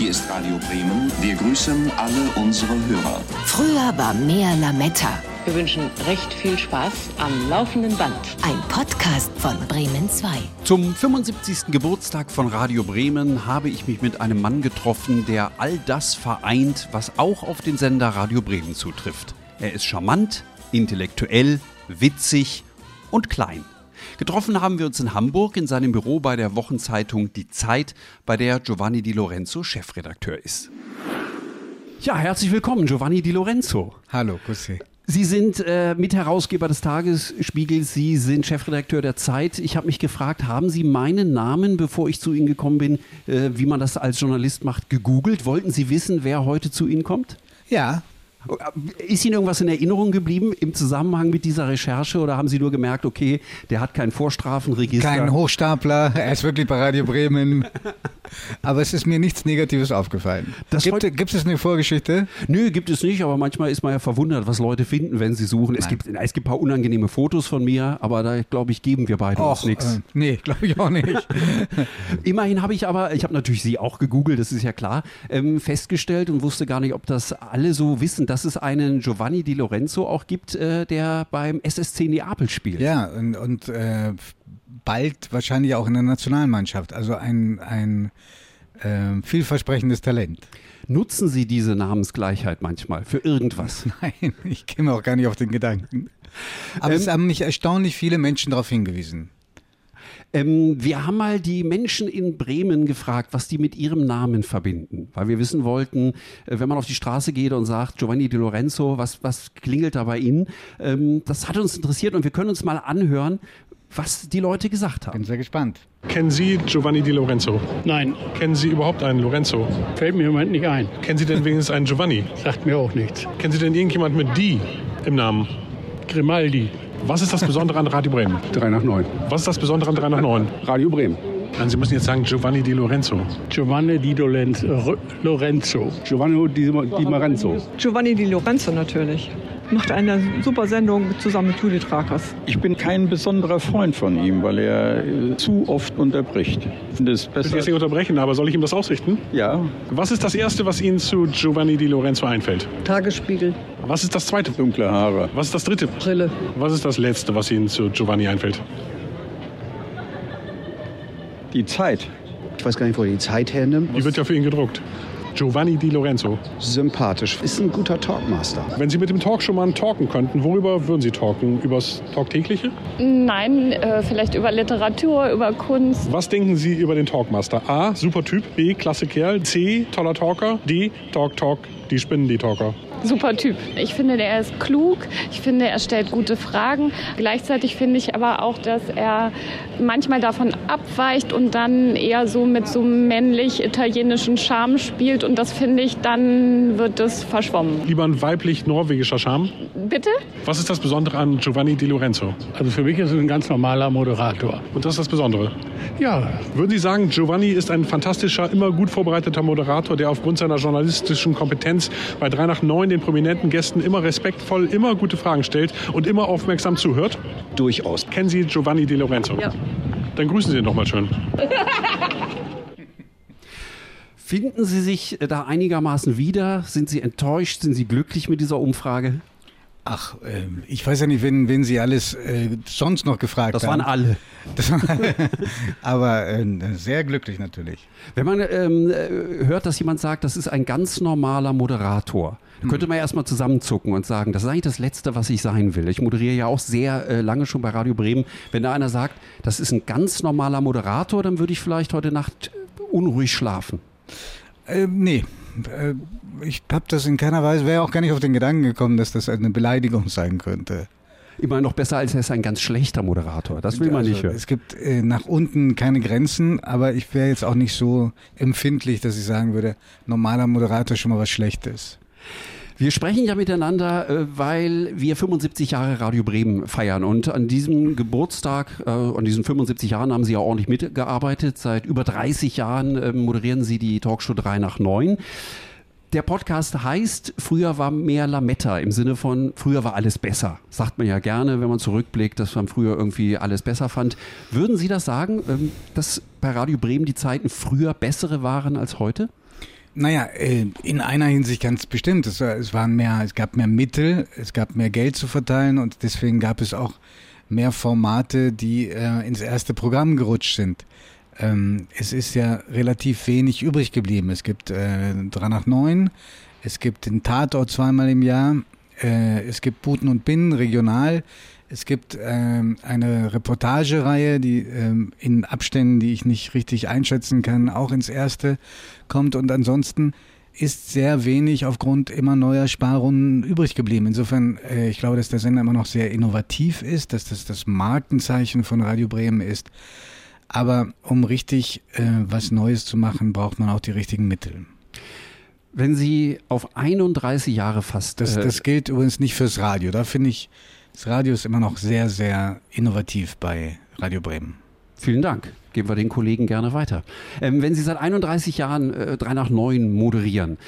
Hier ist Radio Bremen. Wir grüßen alle unsere Hörer. Früher war mehr Lametta. Wir wünschen recht viel Spaß am laufenden Band. Ein Podcast von Bremen 2. Zum 75. Geburtstag von Radio Bremen habe ich mich mit einem Mann getroffen, der all das vereint, was auch auf den Sender Radio Bremen zutrifft. Er ist charmant, intellektuell, witzig und klein. Getroffen haben wir uns in Hamburg in seinem Büro bei der Wochenzeitung Die Zeit, bei der Giovanni Di Lorenzo Chefredakteur ist. Ja, herzlich willkommen, Giovanni Di Lorenzo. Hallo, Kussi. Sie sind äh, Mitherausgeber des Tagesspiegels, Sie sind Chefredakteur der Zeit. Ich habe mich gefragt, haben Sie meinen Namen, bevor ich zu Ihnen gekommen bin, äh, wie man das als Journalist macht, gegoogelt? Wollten Sie wissen, wer heute zu Ihnen kommt? Ja, Ist Ihnen irgendwas in Erinnerung geblieben im Zusammenhang mit dieser Recherche oder haben Sie nur gemerkt, okay, der hat kein Vorstrafenregister? kein Hochstapler, er ist wirklich bei Radio Bremen. Aber es ist mir nichts Negatives aufgefallen. Gibt, gibt es eine Vorgeschichte? Nö, gibt es nicht, aber manchmal ist man ja verwundert, was Leute finden, wenn sie suchen. Es gibt, es gibt ein paar unangenehme Fotos von mir, aber da, glaube ich, geben wir beide uns Och, nichts. äh, nee, glaube ich auch nicht. Immerhin habe ich aber, ich habe natürlich Sie auch gegoogelt, das ist ja klar, ähm, festgestellt und wusste gar nicht, ob das alle so wissen, dass es einen Giovanni Di Lorenzo auch gibt, äh, der beim SSC Neapel spielt. ja, und, und äh, bald wahrscheinlich auch in der Nationalmannschaft. Also ein, ein äh, vielversprechendes Talent. Nutzen Sie diese Namensgleichheit manchmal für irgendwas? Nein, ich käme auch gar nicht auf den Gedanken. Aber es Ähm, haben mich erstaunlich viele Menschen darauf hingewiesen. Ähm, wir haben mal die Menschen in Bremen gefragt, was die mit ihrem Namen verbinden. Weil wir wissen wollten, äh, wenn man auf die Straße geht und sagt, Giovanni Di Lorenzo, was, was klingelt da bei Ihnen? Ähm, das hat uns interessiert und wir können uns mal anhören, was die Leute gesagt haben. Bin sehr gespannt. Kennen Sie Giovanni Di Lorenzo? Nein, Kennen Sie überhaupt einen Lorenzo? fällt mir im Moment nicht ein. Kennen Sie denn wenigstens einen Giovanni? Sagt mir auch nichts. Kennen Sie denn irgendjemand mit Di im Namen? Grimaldi. Was ist das Besondere an Radio Bremen? 3 nach 9. Was ist das Besondere an 3 nach 9? Radio Bremen. Nein, Sie müssen jetzt sagen Giovanni Di Lorenzo. Giovanni Di Lorenzo. Giovanni Di, Marenzo. Giovanni Di Lorenzo natürlich. Macht eine super Sendung zusammen mit Judith Rakers. Ich bin kein besonderer Freund von ihm, weil er äh, zu oft unterbricht. Ich will jetzt besser. nicht unterbrechen, aber soll ich ihm das ausrichten? Ja, Was ist das Erste, was Ihnen zu Giovanni Di Lorenzo einfällt? Tagesspiegel, Was ist das Zweite? dunkle Haare. Was ist das Dritte? Brille. Was ist das Letzte, was Ihnen zu Giovanni einfällt? Die Zeit. Ich weiß gar nicht, wo er die Zeit hernimmt. Die wird ja für ihn gedruckt. Giovanni Di Lorenzo. Sympathisch. Ist ein guter Talkmaster. Wenn Sie mit dem Talkshow-Mann talken könnten, worüber würden Sie talken? Übers Talktägliche? Nein, äh, vielleicht über Literatur, über Kunst. Was denken Sie über den Talkmaster? A. Super Typ. B. Klasse Kerl. C. Toller Talker. D. Talk Talk. Die spinnen die Talker. Super Typ. Ich finde, der ist klug. Ich finde, er stellt gute Fragen. Gleichzeitig finde ich aber auch, dass er manchmal davon abweicht und dann eher so mit so männlich-italienischen Charme spielt. Und das finde ich, dann wird es verschwommen. Lieber ein weiblich-norwegischer Charme. Bitte? Was ist das Besondere an Giovanni Di Lorenzo? Also für mich ist es ein ganz normaler Moderator. Und das ist das Besondere. Ja, Würden Sie sagen, Giovanni ist ein fantastischer, immer gut vorbereiteter Moderator, der aufgrund seiner journalistischen Kompetenz bei 3 nach 9 den prominenten Gästen immer respektvoll, immer gute Fragen stellt und immer aufmerksam zuhört? Durchaus. Kennen Sie Giovanni Di Lorenzo? Ja. Dann grüßen Sie ihn doch mal schön. Finden Sie sich da einigermaßen wieder? Sind Sie enttäuscht? Sind Sie glücklich mit dieser Umfrage? Ach, ähm, ich weiß ja nicht, wen, wen Sie alles äh, sonst noch gefragt Das haben. waren alle. Das war, aber äh, sehr glücklich natürlich. Wenn man ähm, äh, hört, dass jemand sagt, das ist ein ganz normaler Moderator, dann könnte man ja erstmal zusammenzucken und sagen, das ist eigentlich das Letzte, was ich sein will. Ich moderiere ja auch sehr äh, lange schon bei Radio Bremen. Wenn da einer sagt, das ist ein ganz normaler Moderator, dann würde ich vielleicht heute Nacht äh, unruhig schlafen. Ähm, nee, äh, ich habe das in keiner Weise, wäre auch gar nicht auf den Gedanken gekommen, dass das eine Beleidigung sein könnte. Immer noch besser, als er ist ein ganz schlechter Moderator. Das will man Also, nicht hören. Es gibt äh, nach unten keine Grenzen, aber ich wäre jetzt auch nicht so empfindlich, dass ich sagen würde, normaler Moderator ist schon mal was Schlechtes. Wir sprechen ja miteinander, äh, weil wir 75 Jahre Radio Bremen feiern. Und an diesem Geburtstag, äh, an diesen 75 Jahren haben Sie ja ordentlich mitgearbeitet. Seit über 30 Jahren äh, moderieren Sie die Talkshow 3 nach 9. Der Podcast heißt, früher war mehr Lametta im Sinne von, früher war alles besser. Sagt man ja gerne, wenn man zurückblickt, dass man früher irgendwie alles besser fand. Würden Sie das sagen, ähm, dass bei Radio Bremen die Zeiten früher bessere waren als heute? Naja, äh, in einer Hinsicht ganz bestimmt. Es, war- es waren mehr, es gab mehr Mittel, es gab mehr Geld zu verteilen und deswegen gab es auch mehr Formate, die äh, ins erste Programm gerutscht sind. Ähm, es ist ja relativ wenig übrig geblieben. Es gibt äh, 3 nach 9, es gibt den Tatort zweimal im Jahr, äh, es gibt Buten und Binnen regional, es gibt ähm, eine Reportagereihe, die ähm, in Abständen, die ich nicht richtig einschätzen kann, auch ins erste kommt und ansonsten ist sehr wenig aufgrund immer neuer Sparrunden übrig geblieben. Insofern, äh, ich glaube, dass der Sender immer noch sehr innovativ ist, dass das das Markenzeichen von Radio Bremen ist. Aber um richtig äh, was Neues zu machen, braucht man auch die richtigen Mittel. Wenn Sie auf 31 Jahre fast. Das, äh, das gilt übrigens nicht fürs Radio. Da finde ich, das Radio ist immer noch sehr, sehr innovativ bei Radio Bremen. Vielen Dank. Geben wir den Kollegen gerne weiter. Ähm, wenn Sie seit 31 Jahren äh, 3 nach 9 moderieren,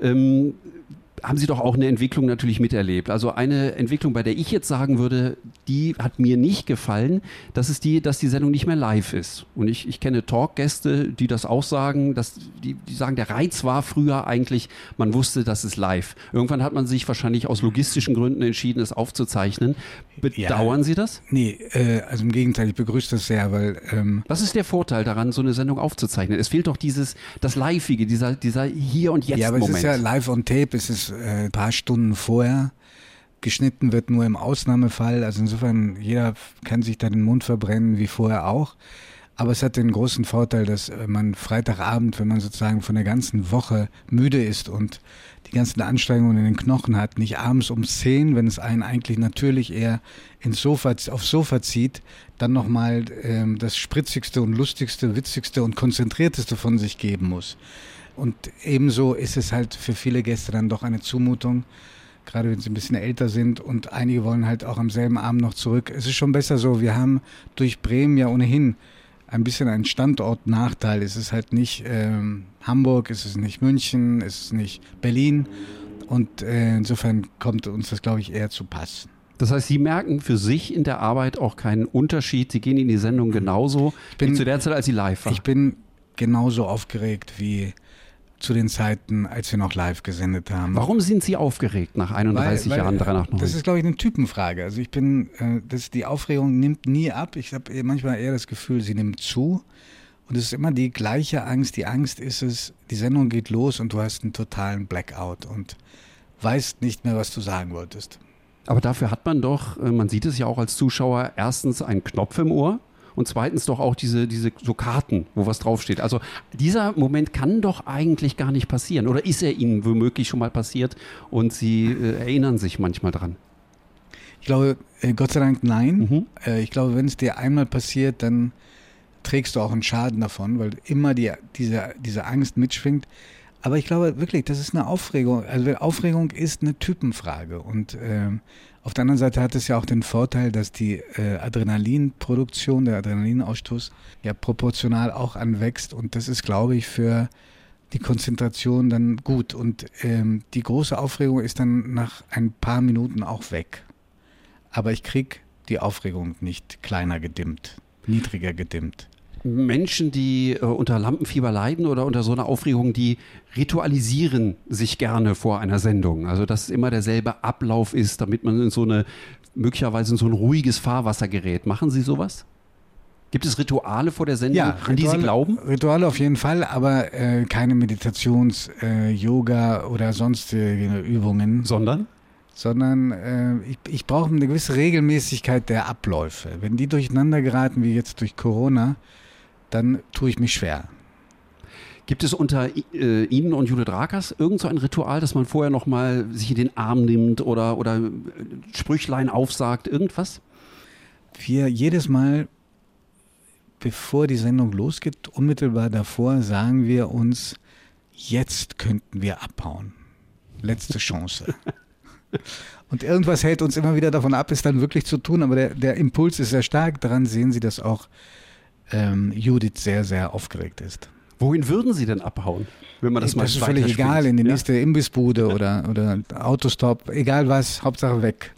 ähm, haben Sie doch auch eine Entwicklung natürlich miterlebt. Also eine Entwicklung, bei der ich jetzt sagen würde, die hat mir nicht gefallen, das ist die, dass die Sendung nicht mehr live ist. Und ich, ich kenne Talkgäste, die das auch sagen, dass die, die sagen, der Reiz war früher eigentlich, man wusste, das ist live. Irgendwann hat man sich wahrscheinlich aus logistischen Gründen entschieden, es aufzuzeichnen. Bedauern Sie das? Nee, äh, also im Gegenteil, ich begrüße das sehr, weil ähm, Was ist der Vorteil daran, so eine Sendung aufzuzeichnen? Es fehlt doch dieses, das Liveige, dieser, dieser Hier und Jetzt Ja, aber Moment. es ist ja live on tape, es ist ein paar Stunden vorher. Geschnitten wird nur im Ausnahmefall. Also insofern, jeder kann sich da den Mund verbrennen, wie vorher auch. Aber es hat den großen Vorteil, dass äh, man Freitagabend, wenn man sozusagen von der ganzen Woche müde ist und die ganzen Anstrengungen in den Knochen hat, nicht abends um 10, wenn es einen eigentlich natürlich eher ins Sofa, aufs Sofa zieht, dann nochmal ähm, das spritzigste und lustigste, witzigste und konzentrierteste von sich geben muss. Und ebenso ist es halt für viele Gäste dann doch eine Zumutung, gerade wenn sie ein bisschen älter sind und einige wollen halt auch am selben Abend noch zurück. Es ist schon besser so, wir haben durch Bremen ja ohnehin ein bisschen einen Standortnachteil. Es ist halt nicht ähm, Hamburg, es ist nicht München, es ist nicht Berlin und äh, insofern kommt uns das, glaube ich, eher zu Pass. Das heißt, Sie merken für sich in der Arbeit auch keinen Unterschied. Sie gehen in die Sendung genauso bin- wie zu der Zeit, als Sie live waren. Ich bin genauso aufgeregt wie zu den Zeiten, als wir noch live gesendet haben. Warum sind Sie aufgeregt nach 31 Weil- weil, Jahren 3 nach 9? Das ist, glaube ich, eine Typenfrage. Also ich bin, äh, das, die Aufregung nimmt nie ab. Ich habe manchmal eher das Gefühl, sie nimmt zu. Und es ist immer die gleiche Angst. Die Angst ist es, die Sendung geht los und du hast einen totalen Blackout und weißt nicht mehr, was du sagen wolltest. Aber dafür hat man doch, äh, man sieht es ja auch als Zuschauer, erstens einen Knopf im Ohr und zweitens doch auch diese, diese so Karten, wo was draufsteht. Also dieser Moment kann doch eigentlich gar nicht passieren. Oder ist er Ihnen womöglich schon mal passiert und Sie äh, erinnern sich manchmal dran? Ich glaube, äh, Gott sei Dank nein. Äh, ich glaube, wenn es dir einmal passiert, dann trägst du auch einen Schaden davon, weil immer die, diese, diese Angst mitschwingt. Aber ich glaube wirklich, das ist eine Aufregung. Also Aufregung ist eine Typenfrage. Und ähm, auf der anderen Seite hat es ja auch den Vorteil, dass die äh, Adrenalinproduktion, der Adrenalinausstoß ja proportional auch anwächst. Und das ist, glaube ich, für die Konzentration dann gut. Und ähm, die große Aufregung ist dann nach ein paar Minuten auch weg. Aber ich krieg die Aufregung nicht kleiner gedimmt, niedriger gedimmt. Menschen, die äh, unter Lampenfieber leiden oder unter so einer Aufregung, die ritualisieren sich gerne vor einer Sendung. Also dass es immer derselbe Ablauf ist, damit man in so eine möglicherweise in so ein ruhiges Fahrwasser gerät. Machen Sie sowas? Gibt es Rituale vor der Sendung, an die Sie glauben? Rituale auf jeden Fall, aber äh, keine Meditations-, äh, Yoga oder sonstige Übungen. Sondern? Sondern äh, ich, ich brauche eine gewisse Regelmäßigkeit der Abläufe. Wenn die durcheinander geraten, wie jetzt durch Corona, dann tue ich mich schwer. Gibt es unter äh, Ihnen und Judith Rakers irgend so ein Ritual, dass man vorher nochmal sich in den Arm nimmt oder, oder äh, Sprüchlein aufsagt, irgendwas? Wir jedes Mal, bevor die Sendung losgeht, unmittelbar davor sagen wir uns, jetzt könnten wir abhauen. Letzte Chance. Und irgendwas hält uns immer wieder davon ab, es dann wirklich zu tun, aber der, der Impuls ist sehr stark. Daran sehen Sie, dass auch ähm, Judith sehr, sehr aufgeregt ist. Wohin würden Sie denn abhauen, wenn man das, das mal ist völlig egal, in die Ja? nächste Imbissbude oder, oder Autostop, egal was, Hauptsache weg.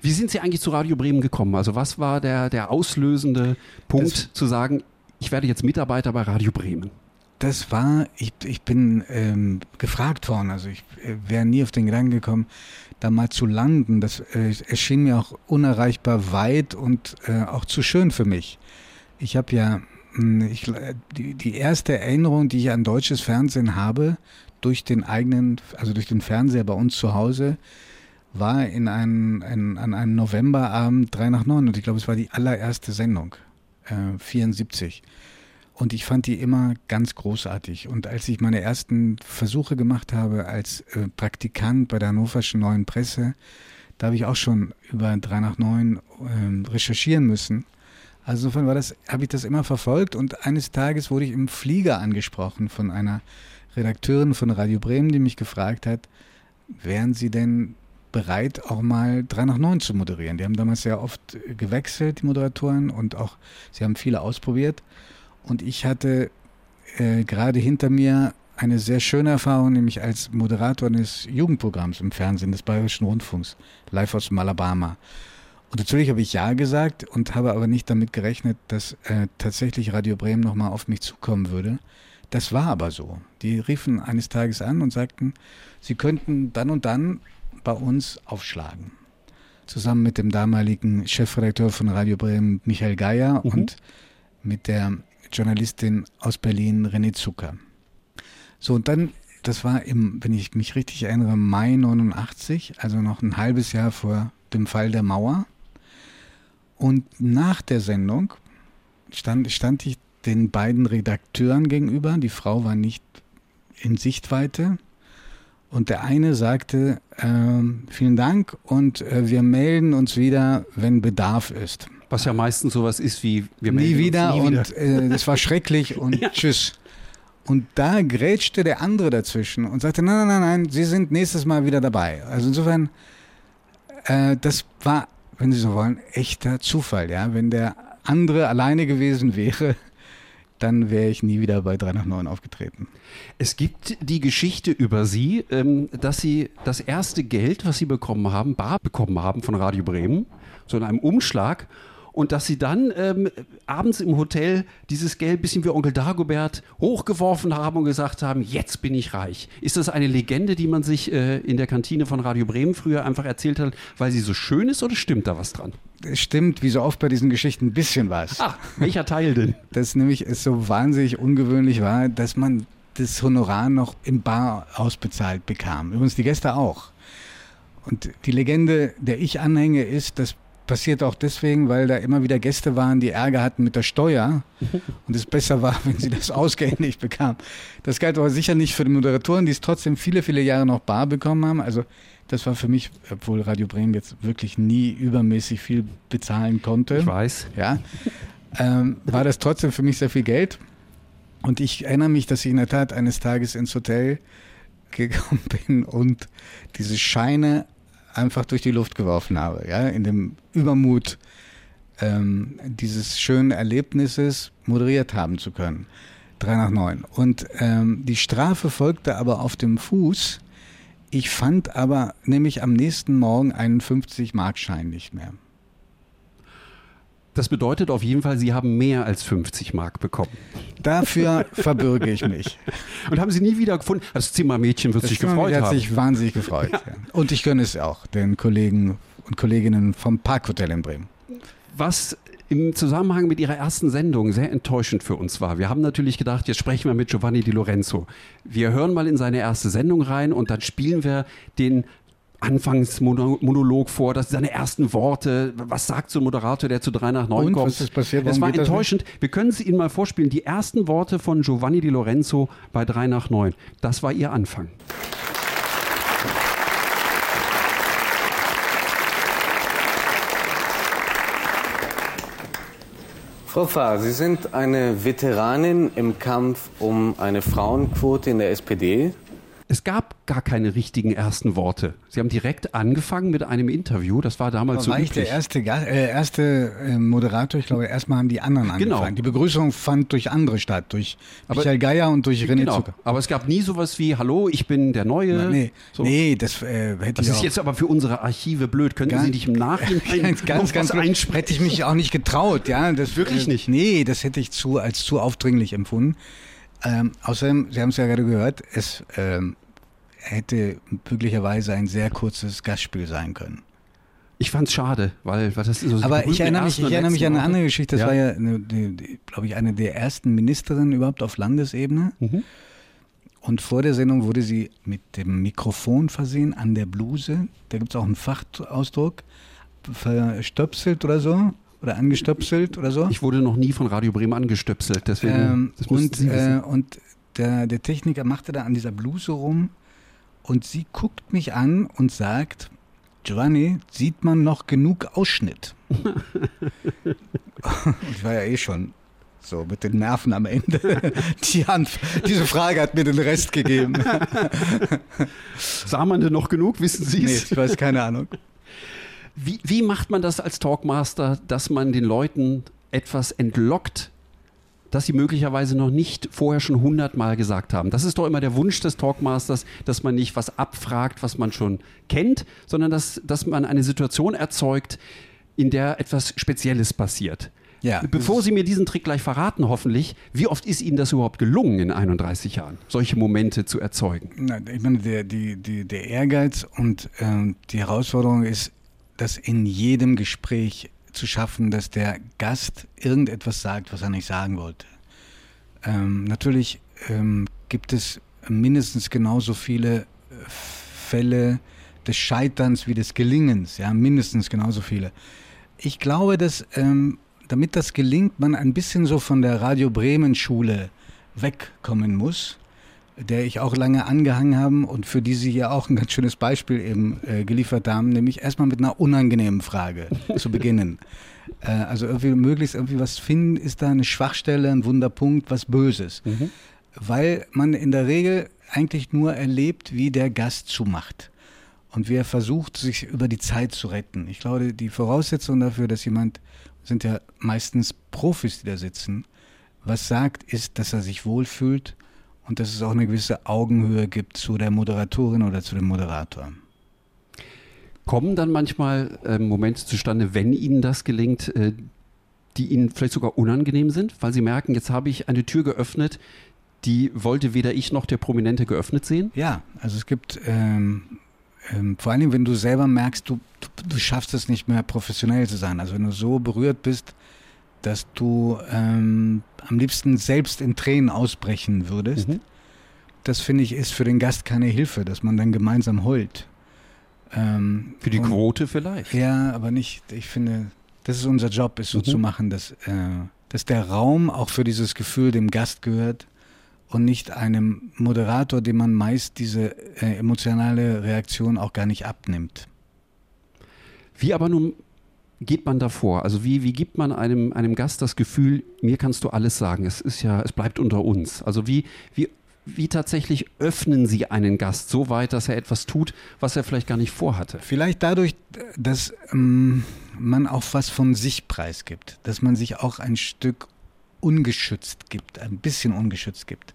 Wie sind Sie eigentlich zu Radio Bremen gekommen? Also was war der, der auslösende Punkt zu sagen, ich werde jetzt Mitarbeiter bei Radio Bremen? das war, ich, ich bin ähm, gefragt worden, also ich äh, wäre nie auf den Gedanken gekommen, da mal zu landen. Das äh, erschien mir auch unerreichbar weit und äh, auch zu schön für mich. Ich habe ja mh, ich, die, die erste Erinnerung, die ich an deutsches Fernsehen habe, durch den eigenen, also durch den Fernseher bei uns zu Hause, war in einen, ein, an einem Novemberabend 3 nach 9 und ich glaube, es war die allererste Sendung, äh, 74. Und ich fand die immer ganz großartig. Und als ich meine ersten Versuche gemacht habe als äh, Praktikant bei der Hannoverschen Neuen Presse, da habe ich auch schon über 3 nach 9 äh, recherchieren müssen. Also insofern war das, habe ich das immer verfolgt und eines Tages wurde ich im Flieger angesprochen von einer Redakteurin von Radio Bremen, die mich gefragt hat, wären Sie denn bereit, auch mal 3 nach 9 zu moderieren? Die haben damals sehr oft gewechselt, die Moderatoren, und auch, sie haben viele ausprobiert. Und ich hatte äh, gerade hinter mir eine sehr schöne Erfahrung, nämlich als Moderator eines Jugendprogramms im Fernsehen des Bayerischen Rundfunks, live aus Alabama. Und natürlich habe ich Ja gesagt und habe aber nicht damit gerechnet, dass äh, tatsächlich Radio Bremen nochmal auf mich zukommen würde. Das war aber so. Die riefen eines Tages an und sagten, sie könnten dann und dann bei uns aufschlagen. Zusammen mit dem damaligen Chefredakteur von Radio Bremen, Michael Geier, mhm. und mit der Journalistin aus Berlin, René Zucker. So, und dann, das war im, wenn ich mich richtig erinnere, Mai 89, also noch ein halbes Jahr vor dem Fall der Mauer. Und nach der Sendung stand, stand ich den beiden Redakteuren gegenüber. Die Frau war nicht in Sichtweite. Und der eine sagte, äh, vielen Dank und äh, wir melden uns wieder, wenn Bedarf ist. Was ja meistens sowas ist wie wir melden nie wieder uns nie und Äh, das war schrecklich und ja. tschüss. Und da grätschte der andere dazwischen und sagte, nein, nein, nein, nein, Sie sind nächstes Mal wieder dabei. Also insofern, äh, das war, wenn Sie so wollen, echter Zufall, ja. Wenn der andere alleine gewesen wäre, dann wäre ich nie wieder bei 3 nach 9 aufgetreten. Es gibt die Geschichte über Sie, ähm, dass Sie das erste Geld, was Sie bekommen haben, bar bekommen haben von Radio Bremen, so in einem Umschlag und dass sie dann ähm, abends im Hotel dieses Geld bisschen wie Onkel Dagobert hochgeworfen haben und gesagt haben, jetzt bin ich reich. Ist das eine Legende, die man sich äh, in der Kantine von Radio Bremen früher einfach erzählt hat, weil sie so schön ist oder stimmt da was dran? Es stimmt, wie so oft bei diesen Geschichten, ein bisschen was. Ach, welcher Teil denn? Das nämlich es so wahnsinnig ungewöhnlich war, dass man das Honorar noch im Bar ausbezahlt bekam. Übrigens die Gäste auch. Und die Legende, der ich anhänge, ist, dass passiert auch deswegen, weil da immer wieder Gäste waren, die Ärger hatten mit der Steuer und es besser war, wenn sie das Ausgeld nicht bekamen. Das galt aber sicher nicht für die Moderatoren, die es trotzdem viele, viele Jahre noch bar bekommen haben. Also das war für mich, obwohl Radio Bremen jetzt wirklich nie übermäßig viel bezahlen konnte. Ich weiß. Ja. Ähm, war das trotzdem für mich sehr viel Geld. Und ich erinnere mich, dass ich in der Tat eines Tages ins Hotel gekommen bin und diese Scheine einfach durch die Luft geworfen habe, ja, in dem Übermut ähm, dieses schönen Erlebnisses moderiert haben zu können. Drei nach neun. Und ähm, die Strafe folgte aber auf dem Fuß. Ich fand aber nämlich am nächsten Morgen einen 50-Markschein nicht mehr. Das bedeutet auf jeden Fall, Sie haben mehr als 50 Mark bekommen. Dafür verbürge ich mich. Und haben Sie nie wieder gefunden? Das Zimmermädchen wird das sich gefreut haben. hat sich wahnsinnig gefreut. Ja. Ja. Und ich gönne es auch den Kollegen und Kolleginnen vom Parkhotel in Bremen. Was im Zusammenhang mit Ihrer ersten Sendung sehr enttäuschend für uns war. Wir haben natürlich gedacht, jetzt sprechen wir mit Giovanni Di Lorenzo. Wir hören mal in seine erste Sendung rein und dann spielen wir den Anfangsmonolog vor, das seine ersten Worte. Was sagt so ein Moderator, der zu 3 nach 9 Und, kommt? Was ist passiert? Es war enttäuschend. Wir können es Ihnen mal vorspielen. Die ersten Worte von Giovanni Di Lorenzo bei 3 nach 9. Das war Ihr Anfang. Frau Fahr, Sie sind eine Veteranin im Kampf um eine Frauenquote in der SPD. Es gab gar keine richtigen ersten Worte. Sie haben direkt angefangen mit einem Interview. Das war damals Aber so war üblich. ich der erste, äh, erste äh, Moderator? Ich glaube, erstmal haben die anderen genau. angefangen. Die Begrüßung fand durch andere statt, durch Aber, Michael Geier und durch René genau. Zucker. Aber es gab nie sowas wie, hallo, ich bin der Neue. Na, nee, so. nee, das äh, hätte das ich ist auch. jetzt aber für unsere Archive blöd. Können Sie nicht im Nachhinein ganz, ganz, ganz einsprechen? Hätte ich mich auch nicht getraut. Ja, das, Wirklich nicht? Nee, das hätte ich zu, als zu aufdringlich empfunden. Ähm, außerdem, Sie haben es ja gerade gehört, es ähm, hätte möglicherweise ein sehr kurzes Gastspiel sein können. Ich fand es schade, weil, weil das ist so Aber ich erinnere mich, ich erinnere mich an eine andere. Geschichte. Das Ja. war ja, glaube ich, eine der ersten Ministerinnen überhaupt auf Landesebene. Mhm. Und vor der Sendung wurde sie mit dem Mikrofon versehen an der Bluse. Da gibt es auch einen Fachausdruck. Verstöpselt oder so. Oder angestöpselt oder so. Ich wurde noch nie von Radio Bremen angestöpselt, deswegen. Ähm, und äh, und der, der Techniker machte da an dieser Bluse rum und sie guckt mich an und sagt, Giovanni, sieht man noch genug Ausschnitt? ich war ja eh schon so mit den Nerven am Ende. Die Hand, diese Frage hat mir den Rest gegeben. Sah man denn noch genug? Wissen Sie nee, es? ich weiß keine Ahnung. Wie, wie macht man das als Talkmaster, dass man den Leuten etwas entlockt, das sie möglicherweise noch nicht vorher schon hundertmal gesagt haben? Das ist doch immer der Wunsch des Talkmasters, dass man nicht was abfragt, was man schon kennt, sondern dass, dass man eine Situation erzeugt, in der etwas Spezielles passiert. Ja, Bevor Sie mir diesen Trick gleich verraten, hoffentlich, wie oft ist Ihnen das überhaupt gelungen in 31 Jahren, solche Momente zu erzeugen? Na, ich meine, der, die, die, der Ehrgeiz und ähm, die Herausforderung ist, das in jedem Gespräch zu schaffen, dass der Gast irgendetwas sagt, was er nicht sagen wollte. Ähm, natürlich ähm, gibt es mindestens genauso viele äh, Fälle des Scheiterns wie des Gelingens, ja, mindestens genauso viele. Ich glaube, dass ähm, damit das gelingt, man ein bisschen so von der Radio Bremen Schule wegkommen muss, der ich auch lange angehangen habe und für die Sie hier auch ein ganz schönes Beispiel eben äh, geliefert haben, nämlich erstmal mit einer unangenehmen Frage zu beginnen. Äh, also irgendwie möglichst irgendwie was finden, ist da eine Schwachstelle, ein Wunderpunkt, was Böses. Weil man in der Regel eigentlich nur erlebt, wie der Gast zumacht. Und wie er versucht, sich über die Zeit zu retten. Ich glaube, die Voraussetzung dafür, dass jemand, sind ja meistens Profis, die da sitzen, was sagt, ist, dass er sich wohlfühlt und dass es auch eine gewisse Augenhöhe gibt zu der Moderatorin oder zu dem Moderator. Kommen dann manchmal äh, Momente zustande, wenn Ihnen das gelingt, äh, die Ihnen vielleicht sogar unangenehm sind, weil Sie merken, jetzt habe ich eine Tür geöffnet, die wollte weder ich noch der Prominente geöffnet sehen? Ja, also es gibt ähm, ähm, vor Dingen, wenn du selber merkst, du, du, du schaffst es nicht mehr professionell zu sein. Also wenn du so berührt bist, dass du ähm, am liebsten selbst in Tränen ausbrechen würdest. Das finde ich ist für den Gast keine Hilfe, dass man dann gemeinsam heult. Ähm, Für die und- Quote vielleicht. Ja, aber nicht, ich finde, das ist unser Job, ist so Mhm. zu machen, dass, äh, dass der Raum auch für dieses Gefühl dem Gast gehört und nicht einem Moderator, dem man meist diese äh, emotionale Reaktion auch gar nicht abnimmt. Wie aber nun geht man davor? Also wie, wie gibt man einem, einem Gast das Gefühl, mir kannst du alles sagen, es ist ja, es bleibt unter uns. Also wie, wie, wie tatsächlich öffnen Sie einen Gast so weit, dass er etwas tut, was er vielleicht gar nicht vorhatte? Vielleicht dadurch, dass ähm, man auch was von sich preisgibt, dass man sich auch ein Stück ungeschützt gibt, ein bisschen ungeschützt gibt.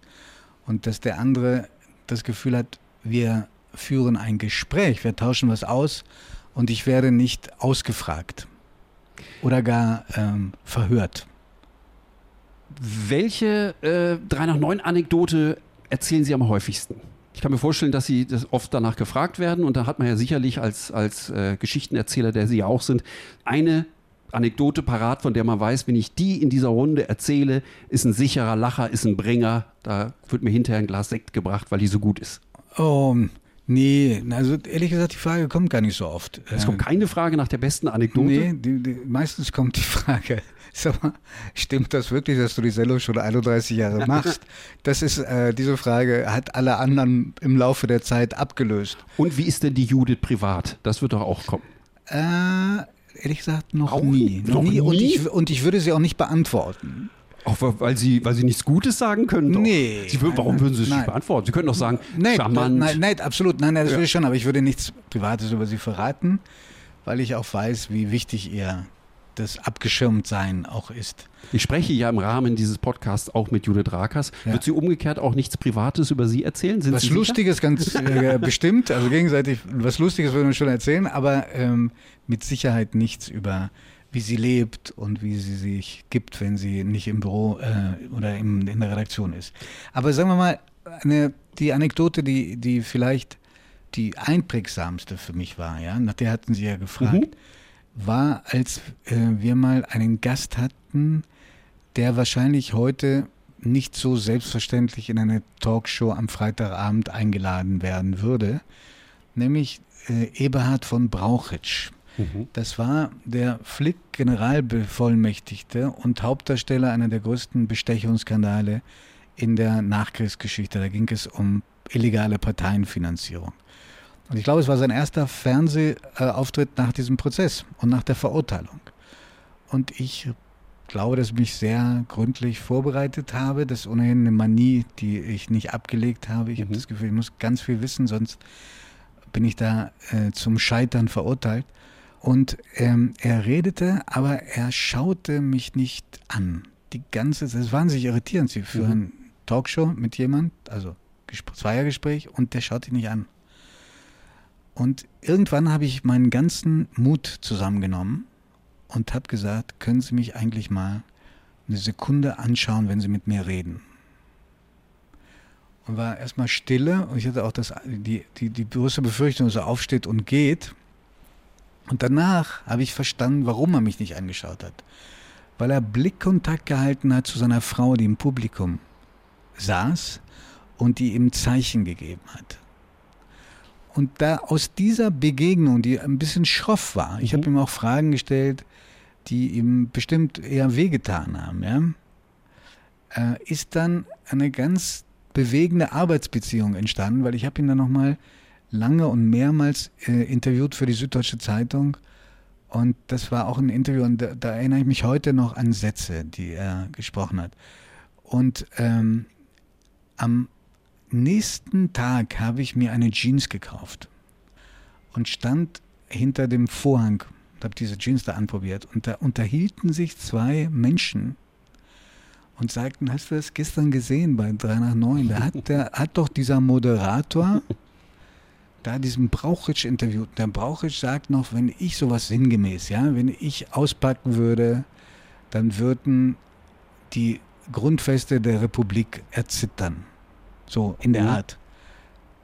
Und dass der andere das Gefühl hat, wir führen ein Gespräch, wir tauschen was aus und ich werde nicht ausgefragt oder gar ähm, verhört. Welche äh, 3 nach 9 Anekdote erzählen Sie am häufigsten? Ich kann mir vorstellen, dass Sie das oft danach gefragt werden und da hat man ja sicherlich als, als äh, Geschichtenerzähler, der Sie ja auch sind, eine Anekdote parat, von der man weiß, wenn ich die in dieser Runde erzähle, ist ein sicherer Lacher, ist ein Bringer. Da wird mir hinterher ein Glas Sekt gebracht, weil die so gut ist. Oh, nee, also ehrlich gesagt, die Frage kommt gar nicht so oft. Es kommt keine Frage nach der besten Anekdote. Nee, die, die, meistens kommt die Frage, sag mal, stimmt das wirklich, dass du die Sendung schon 31 Jahre machst? Das ist, äh, diese Frage hat alle anderen im Laufe der Zeit abgelöst. Und wie ist denn die Judith privat? Das wird doch auch kommen. Äh, ehrlich gesagt, noch Auch nie. noch nie? Und, ich, und ich würde sie auch nicht beantworten. Auch weil Sie, weil Sie nichts Gutes sagen können? Doch. Nee. Sie, warum würden Sie es Nein. nicht beantworten? Sie können doch sagen, Nein, charmant. nein, nein, absolut. Nein, nein, das Ja. würde ich schon, aber ich würde nichts Privates über sie verraten, weil ich auch weiß, wie wichtig ihr das Abgeschirmtsein auch ist. Ich spreche ja im Rahmen dieses Podcasts auch mit Judith Rakers. Ja. Wird sie umgekehrt auch nichts Privates über Sie erzählen? Sind was Sie? Lustiges ganz äh, bestimmt, also gegenseitig was Lustiges würden wir schon erzählen, aber ähm, mit Sicherheit nichts über wie sie lebt und wie sie sich gibt, wenn sie nicht im Büro äh, oder im, in der Redaktion ist. Aber sagen wir mal, eine, die Anekdote, die, die vielleicht die einprägsamste für mich war, ja, nach der hatten Sie ja gefragt, mhm. war, als äh, wir mal einen Gast hatten, der wahrscheinlich heute nicht so selbstverständlich in eine Talkshow am Freitagabend eingeladen werden würde, nämlich äh, Eberhard von Brauchitsch. Mhm. Das war der Flick-Generalbevollmächtigte und Hauptdarsteller einer der größten Bestechungsskandale in der Nachkriegsgeschichte. Da ging es um illegale Parteienfinanzierung. Und ich glaube, es war sein erster Fernsehauftritt nach diesem Prozess und nach der Verurteilung. Und ich glaube, dass ich mich sehr gründlich vorbereitet habe. Das ist ohnehin eine Manie, die ich nicht abgelegt habe. Ich mhm. habe das Gefühl, ich muss ganz viel wissen, sonst bin ich da äh, zum Scheitern verurteilt. Und ähm, er redete, aber er schaute mich nicht an. Die ganze, das ist wahnsinnig irritierend. Sie führen mhm. Talkshow mit jemand, also Zweiergespräch, und der schaut dich nicht an. Und irgendwann habe ich meinen ganzen Mut zusammengenommen und habe gesagt, können Sie mich eigentlich mal eine Sekunde anschauen, wenn Sie mit mir reden. Und war erstmal Stille und ich hatte auch das, die, die, die größte Befürchtung, dass er aufsteht und geht. Und danach habe ich verstanden, warum er mich nicht angeschaut hat. Weil er Blickkontakt gehalten hat zu seiner Frau, die im Publikum saß und die ihm Zeichen gegeben hat. Und da aus dieser Begegnung, die ein bisschen schroff war, ich habe mhm. ihm auch Fragen gestellt, die ihm bestimmt eher wehgetan haben, ja, äh, ist dann eine ganz bewegende Arbeitsbeziehung entstanden, weil ich habe ihn dann nochmal lange und mehrmals äh, interviewt für die Süddeutsche Zeitung. Und das war auch ein Interview, und da, da, erinnere ich mich heute noch an Sätze, die er gesprochen hat. Und ähm, am nächsten Tag habe ich mir eine Jeans gekauft und stand hinter dem Vorhang und habe diese Jeans da anprobiert. Und da unterhielten sich zwei Menschen und sagten, hast du das gestern gesehen bei 3 nach 9? Da hat, der, hat doch dieser Moderator da diesen Brauchitsch interviewt. Der Brauchitsch sagt noch, wenn ich sowas sinngemäß, ja, wenn ich auspacken würde, dann würden die Grundfeste der Republik erzittern. So in der mhm. Art.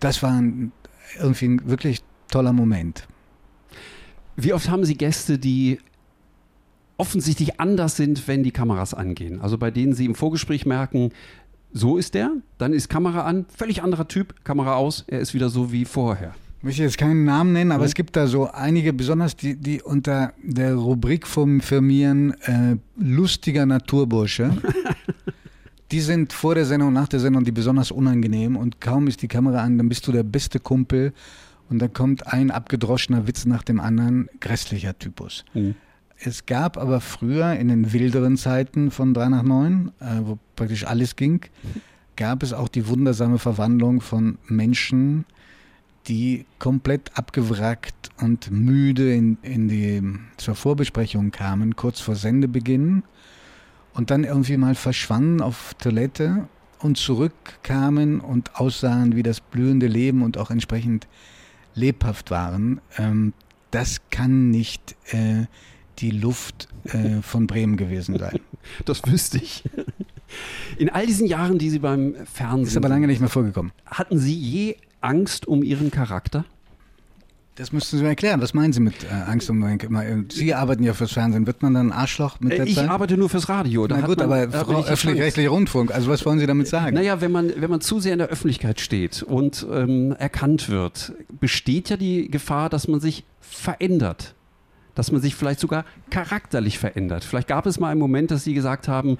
Das war ein, irgendwie ein wirklich toller Moment. Wie oft haben Sie Gäste, die offensichtlich anders sind, wenn die Kameras angehen? Also bei denen Sie im Vorgespräch merken, so ist der, dann ist Kamera an, völlig anderer Typ, Kamera aus, er ist wieder so wie vorher. Ich möchte jetzt keinen Namen nennen, aber mhm. es gibt da so einige, besonders die, die unter der Rubrik vom Firmieren äh, lustiger Naturbursche. die sind vor der Sendung und nach der Sendung die besonders unangenehm und kaum ist die Kamera an, dann bist du der beste Kumpel und dann kommt ein abgedroschener Witz nach dem anderen, grässlicher Typus. Mhm. Es gab aber früher in den wilderen Zeiten von 3 nach 9, äh, wo praktisch alles ging, gab es auch die wundersame Verwandlung von Menschen, die komplett abgewrackt und müde in, in die, zur Vorbesprechung kamen, kurz vor Sendebeginn und dann irgendwie mal verschwanden auf Toilette und zurückkamen und aussahen wie das blühende Leben und auch entsprechend lebhaft waren. Ähm, das kann nicht äh, die Luft äh, von Bremen gewesen sein. Das wüsste ich. In all diesen Jahren, die Sie beim Fernsehen. Ist aber lange nicht mehr vorgekommen. Hatten Sie je Angst um Ihren Charakter? Das müssten Sie mir erklären. Was meinen Sie mit äh, Angst um meinen Sie arbeiten ja fürs Fernsehen. Wird man dann ein Arschloch mit der ich Zeit? Ich arbeite nur fürs Radio. Da Na gut, man, aber öffentlich-rechtlicher Rundfunk. Also was wollen Sie damit sagen? Naja, wenn man, wenn man zu sehr in der Öffentlichkeit steht und ähm, erkannt wird, besteht ja die Gefahr, dass man sich verändert dass man sich vielleicht sogar charakterlich verändert. Vielleicht gab es mal einen Moment, dass Sie gesagt haben,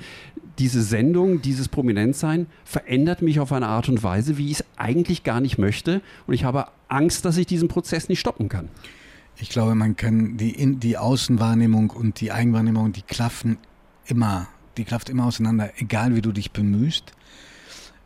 diese Sendung, dieses Prominentsein verändert mich auf eine Art und Weise, wie ich es eigentlich gar nicht möchte. Und ich habe Angst, dass ich diesen Prozess nicht stoppen kann. Ich glaube, man kann die, die Außenwahrnehmung und die Eigenwahrnehmung, die klaffen immer, die klafft immer auseinander, egal wie du dich bemühst.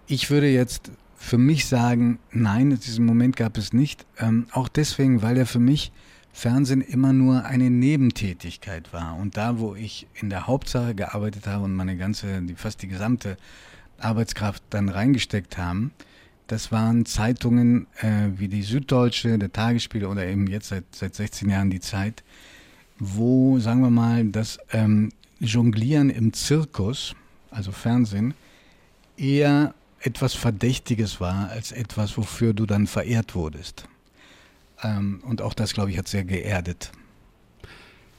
Ich würde jetzt für mich sagen, nein, diesen Moment gab es nicht. Ähm, auch deswegen, weil er für mich Fernsehen immer nur eine Nebentätigkeit war. Und da, wo ich in der Hauptsache gearbeitet habe und meine ganze, fast die gesamte Arbeitskraft dann reingesteckt haben, das waren Zeitungen äh, wie die Süddeutsche, der Tagesspiegel oder eben jetzt seit, seit 16 Jahren die Zeit, wo, sagen wir mal, das ähm, Jonglieren im Zirkus, also Fernsehen, eher etwas Verdächtiges war als etwas, wofür du dann verehrt wurdest. Ähm, und auch das, glaube ich, hat sehr geerdet.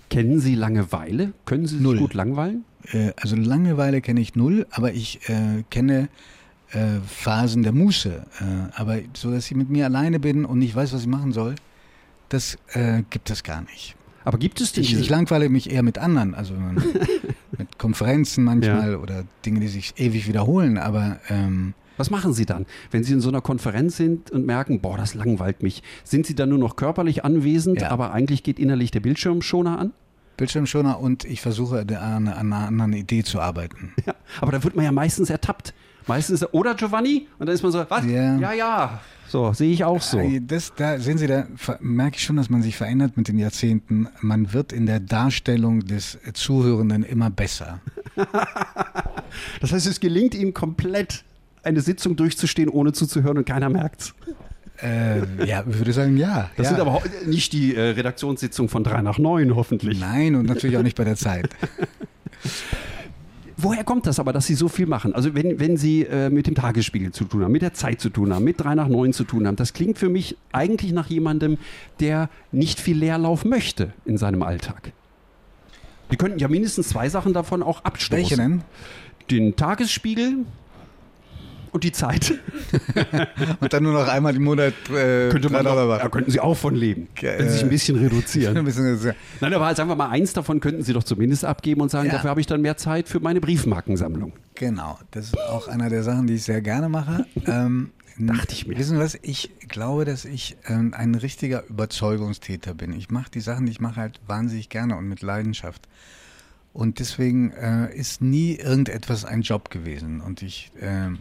Kennen Sie Langeweile? Können Sie sich Null. gut langweilen? Äh, also Langeweile kenne ich null, aber ich äh, kenne äh, Phasen der Muße. Äh, aber so, dass ich mit mir alleine bin und nicht weiß, was ich machen soll, das äh, gibt es gar nicht. Aber gibt es Ich, diese- ich langweile mich eher mit anderen, also mit Konferenzen manchmal oder Dinge, die sich ewig wiederholen, aber ähm, Was machen Sie dann, wenn Sie in so einer Konferenz sind und merken, boah, das langweilt mich? Sind Sie dann nur noch körperlich anwesend, Ja. aber eigentlich geht innerlich der Bildschirmschoner an? Bildschirmschoner und ich versuche an einer, an einer anderen Idee zu arbeiten. Ja, aber da wird man ja meistens ertappt. Meistens, oder Giovanni? Und dann ist man so, was? Ja. ja. ja. So, sehe ich auch so. Das, da sehen Sie, da merke ich schon, dass man sich verändert mit den Jahrzehnten. Man wird in der Darstellung des Zuhörenden immer besser. Das heißt, es gelingt ihm komplett, eine Sitzung durchzustehen, ohne zuzuhören und keiner merkt's. Äh, ja, ich würde sagen, ja. Das ja. sind aber nicht die äh, Redaktionssitzungen von 3 nach 9, hoffentlich. Nein, und natürlich auch nicht bei der Zeit. Woher kommt das aber, dass Sie so viel machen? Also wenn, wenn Sie äh, mit dem Tagesspiegel zu tun haben, mit der Zeit zu tun haben, mit 3 nach 9 zu tun haben, das klingt für mich eigentlich nach jemandem, der nicht viel Leerlauf möchte in seinem Alltag. Wir könnten ja mindestens zwei Sachen davon auch abstoßen. Welche denn? Den Tagesspiegel und die Zeit. Und dann nur noch einmal im Monat. Äh, Könnte man noch, da könnten Sie auch von leben, Äh, wenn Sie sich ein bisschen reduzieren. Ein bisschen reduzieren. Nein, aber sagen wir mal, eins davon könnten Sie doch zumindest abgeben und sagen, Ja. dafür habe ich dann mehr Zeit für meine Briefmarkensammlung. Genau, das ist auch einer der Sachen, die ich sehr gerne mache. Ähm, Dachte ich mir. Wissen Sie was? Ich glaube, dass ich ähm, ein richtiger Überzeugungstäter bin. Ich mache die Sachen, die ich mache, halt wahnsinnig gerne und mit Leidenschaft. Und deswegen äh, ist nie irgendetwas ein Job gewesen. Und ich ähm,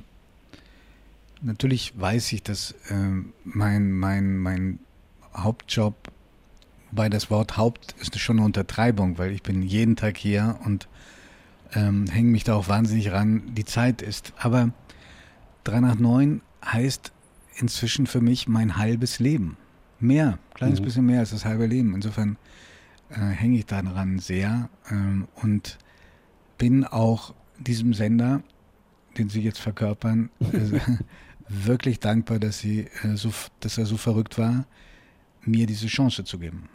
natürlich weiß ich, dass ähm, mein, mein, mein Hauptjob, wobei das Wort Haupt ist schon eine Untertreibung, weil ich bin jeden Tag hier und ähm, hänge mich da auch wahnsinnig ran. Die Zeit ist. Aber 3 nach 9 heißt inzwischen für mich mein halbes Leben. Mehr, kleines Mhm. bisschen mehr als das halbe Leben. Insofern äh, hänge ich daran sehr ähm, und bin auch diesem Sender, den Sie jetzt verkörpern, äh, wirklich dankbar, dass, sie, äh, so, dass er so verrückt war, mir diese Chance zu geben.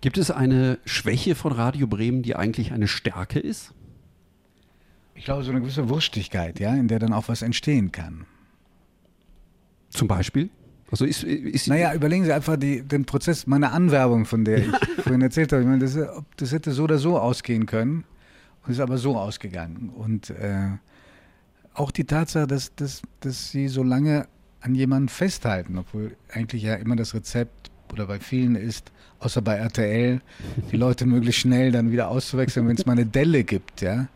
Gibt es eine Schwäche von Radio Bremen, die eigentlich eine Stärke ist? Ich glaube, so eine gewisse Wurstigkeit, ja, in der dann auch was entstehen kann. Zum Beispiel? Also ist, ist Naja, überlegen Sie einfach die, den Prozess meiner Anwerbung, von der ich vorhin erzählt habe. Ich meine, das, das hätte so oder so ausgehen können und ist aber so ausgegangen. Und äh, auch die Tatsache, dass, dass, dass Sie so lange an jemanden festhalten, obwohl eigentlich ja immer das Rezept oder bei vielen ist, außer bei RTL, die Leute möglichst schnell dann wieder auszuwechseln, wenn es mal eine Delle gibt, ja.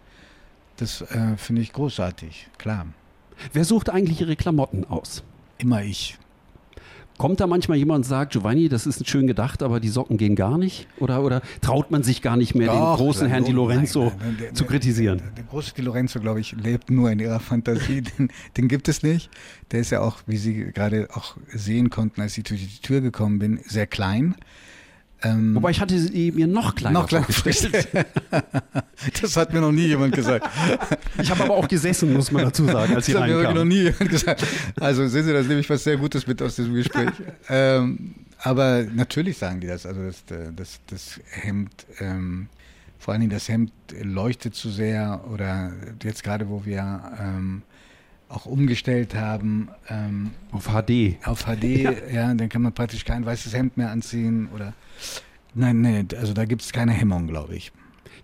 Das äh, finde ich großartig, klar. Wer sucht eigentlich Ihre Klamotten aus? Immer ich. Kommt da manchmal jemand und sagt, Giovanni, das ist schön gedacht, aber die Socken gehen gar nicht? Oder, oder traut man sich gar nicht mehr, Doch, den großen Herrn Di Lorenzo nein, nein, der- zu der- kritisieren? Der große Di Lorenzo, glaube ich, lebt nur in ihrer Fantasie. Den, den gibt es nicht. Der ist ja auch, wie Sie gerade auch sehen konnten, als ich durch die Tür gekommen bin, sehr klein. Ähm, Wobei ich hatte sie mir noch kleiner noch kleiner. Das hat mir noch nie jemand gesagt. Ich habe aber auch gesessen, muss man dazu sagen, als sie das hat mir noch nie jemand gesagt. Also sehen Sie, das nehme ich was sehr Gutes mit aus diesem Gespräch. ähm, aber natürlich sagen die das. Also das, das, das Hemd, ähm, vor allen Dingen das Hemd leuchtet zu sehr oder jetzt gerade, wo wir ähm, auch umgestellt haben ähm, Auf HD. auf HD, ja. dann kann man praktisch kein weißes Hemd mehr anziehen oder nein, nein, also da gibt es keine Hemmung, glaube ich.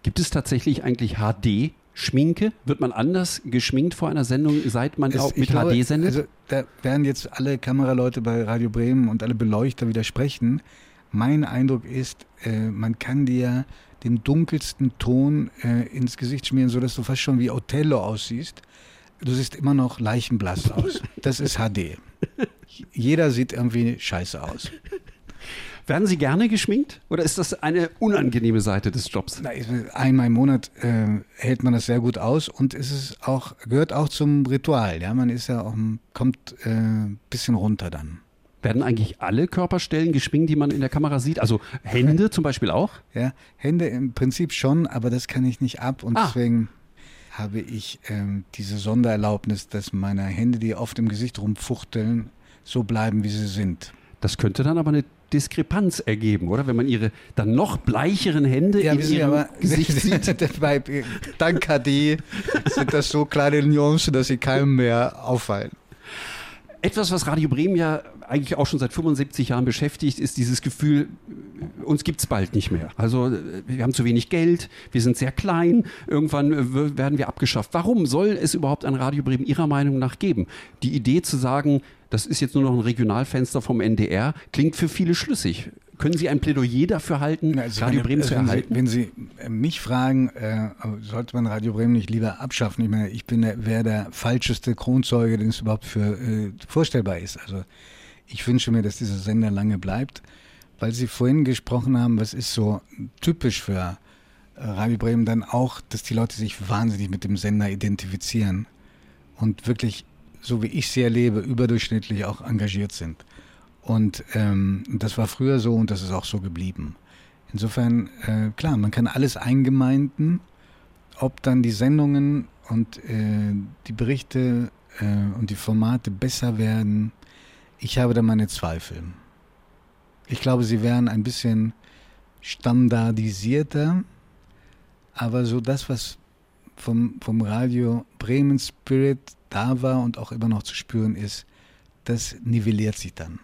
Gibt es tatsächlich eigentlich HD-Schminke? Wird man anders geschminkt vor einer Sendung, seit man Es- auch mit glaube, HD sendet? Also da werden jetzt alle Kameraleute bei Radio Bremen und alle Beleuchter widersprechen. Mein Eindruck ist, äh, man kann dir den dunkelsten Ton äh, ins Gesicht schmieren, sodass du fast schon wie Othello aussiehst. Du siehst immer noch leichenblass aus. Das ist HD. Jeder sieht irgendwie scheiße aus. Werden Sie gerne geschminkt? Oder ist das eine unangenehme Seite des Jobs? Einmal im Monat äh, hält man das sehr gut aus und es ist auch, gehört auch zum Ritual. Ja, man ist ja auch, kommt äh, ein bisschen runter dann. Werden eigentlich alle Körperstellen geschminkt, die man in der Kamera sieht? Also Hände zum Beispiel auch? Ja, Hände im Prinzip schon, aber das kann ich nicht ab und Ah. deswegen habe ich ähm, diese Sondererlaubnis, dass meine Hände, die oft im Gesicht rumfuchteln, so bleiben, wie sie sind. Das könnte dann aber eine Diskrepanz ergeben, oder? Wenn man ihre dann noch bleicheren Hände Ja, in ihrem aber Gesicht sieht. bei, dank KD sind das so kleine Nuancen, dass sie keinem mehr auffallen. Etwas, was Radio Bremen ja eigentlich auch schon seit 75 Jahren beschäftigt, ist dieses Gefühl, uns gibt's bald nicht mehr. Also äh, wir haben zu wenig Geld, wir sind sehr klein, irgendwann äh, werden wir abgeschafft. Warum soll es überhaupt ein Radio Bremen Ihrer Meinung nach geben? Die Idee zu sagen, das ist jetzt nur noch ein Regionalfenster vom NDR, klingt für viele schlüssig. Können Sie ein Plädoyer dafür halten, Also Radio meine, Bremen zu wenn erhalten? Sie, wenn Sie äh, mich fragen, äh, sollte man Radio Bremen nicht lieber abschaffen? Ich meine, ich bin wäre der falscheste Kronzeuge, den es überhaupt für äh, vorstellbar ist. Also ich wünsche mir, dass dieser Sender lange bleibt, weil Sie vorhin gesprochen haben, was ist so typisch für äh, Radio Bremen, dann auch, dass die Leute sich wahnsinnig mit dem Sender identifizieren und wirklich, so wie ich sie erlebe, überdurchschnittlich auch engagiert sind. Und ähm, das war früher so und das ist auch so geblieben. Insofern, äh, klar, man kann alles eingemeinden, ob dann die Sendungen und äh, die Berichte äh, und die Formate besser werden. Ich habe da meine Zweifel. Ich glaube, sie wären ein bisschen standardisierter, aber so das, was vom, vom Radio Bremen Spirit da war und auch immer noch zu spüren ist, das nivelliert sich dann.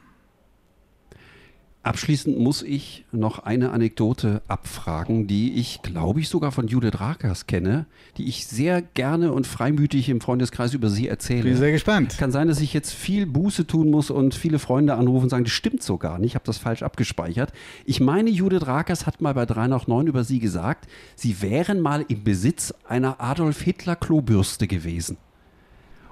Abschließend muss ich noch eine Anekdote abfragen, die ich, glaube ich, sogar von Judith Rakers kenne, die ich sehr gerne und freimütig im Freundeskreis über sie erzähle. Bin sehr gespannt. Kann sein, dass ich jetzt viel Buße tun muss und viele Freunde anrufen und sagen, das stimmt so gar nicht, ich habe das falsch abgespeichert. Ich meine, Judith Rakers hat mal bei 3 nach 9 über sie gesagt, sie wären mal im Besitz einer Adolf Hitler Klobürste gewesen.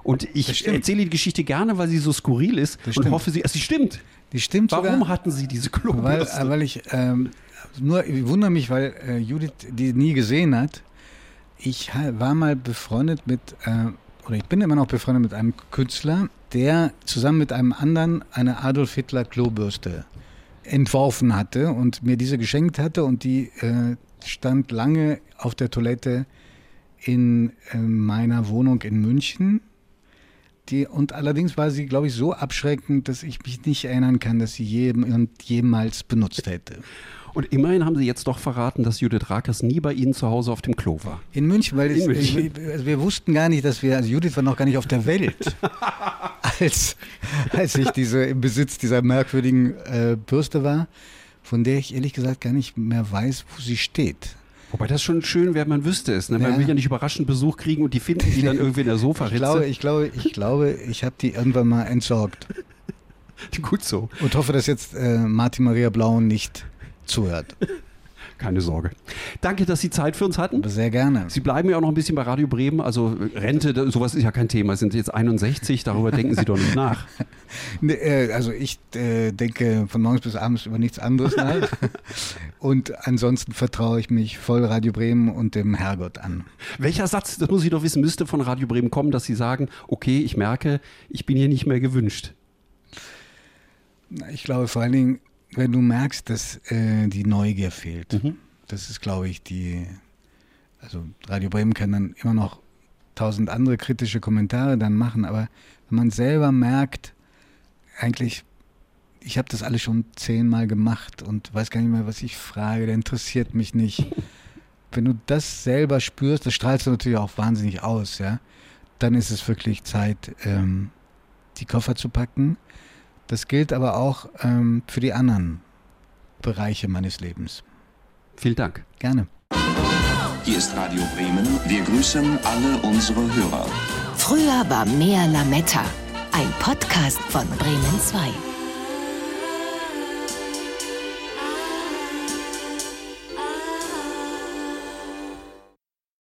Und ich erzähle die Geschichte gerne, weil sie so skurril ist und stimmt. hoffe, sie, also sie stimmt. Die stimmt Warum sogar. hatten Sie diese Weil, Klobürste? weil ich ähm, nur, ich wundere mich, weil äh, Judith die nie gesehen hat. Ich war mal befreundet mit, äh, oder ich bin immer noch befreundet mit einem Künstler, der zusammen mit einem anderen eine Adolf Hitler Klobürste entworfen hatte und mir diese geschenkt hatte und die äh, stand lange auf der Toilette in äh, meiner Wohnung in München. Die, und allerdings war sie, glaube ich, so abschreckend, dass ich mich nicht erinnern kann, dass sie jedem und jemals benutzt hätte. Und immerhin haben Sie jetzt doch verraten, dass Judith Rakers nie bei Ihnen zu Hause auf dem Klo war. In München, weil In es, München. Ich, also wir wussten gar nicht, dass wir, also Judith war noch gar nicht auf der Welt, als, als ich diese, im Besitz dieser merkwürdigen äh, Bürste war, von der ich ehrlich gesagt gar nicht mehr weiß, wo sie steht. Wobei das schon schön wäre, man wüsste es. Ne? Man Ja. will ja nicht überraschend Besuch kriegen und die finden die dann irgendwie in der Sofaritze. Ich glaube, ich glaube, ich glaube, ich habe die irgendwann mal entsorgt. Gut so. Und hoffe, dass jetzt äh, Martin Maria Blau nicht zuhört. Keine Sorge. Danke, dass Sie Zeit für uns hatten. Sehr gerne. Sie bleiben ja auch noch ein bisschen bei Radio Bremen. Also Rente, da- sowas ist ja kein Thema. Sie sind jetzt 61, darüber denken Sie doch nicht nach. Nee, äh, also ich äh, denke von morgens bis abends über nichts anderes nach. Und ansonsten vertraue ich mich voll Radio Bremen und dem Herrgott an. Welcher Satz, das muss ich doch wissen, müsste von Radio Bremen kommen, dass Sie sagen, okay, ich merke, ich bin hier nicht mehr gewünscht. Ich glaube vor allen Dingen, wenn du merkst, dass äh, die Neugier fehlt. Das ist, glaube ich, die. Also Radio Bremen kann dann immer noch tausend andere kritische Kommentare dann machen, aber wenn man selber merkt, eigentlich, ich habe das alles schon zehnmal gemacht und weiß gar nicht mehr, was ich frage, der interessiert mich nicht. Wenn du das selber spürst, das strahlst du natürlich auch wahnsinnig aus, ja, dann ist es wirklich Zeit, ähm, die Koffer zu packen. Das gilt aber auch ähm, für die anderen Bereiche meines Lebens. Vielen Dank. Gerne. Hier ist Radio Bremen. Wir grüßen alle unsere Hörer. Früher war mehr Lametta. Ein Podcast von Bremen 2.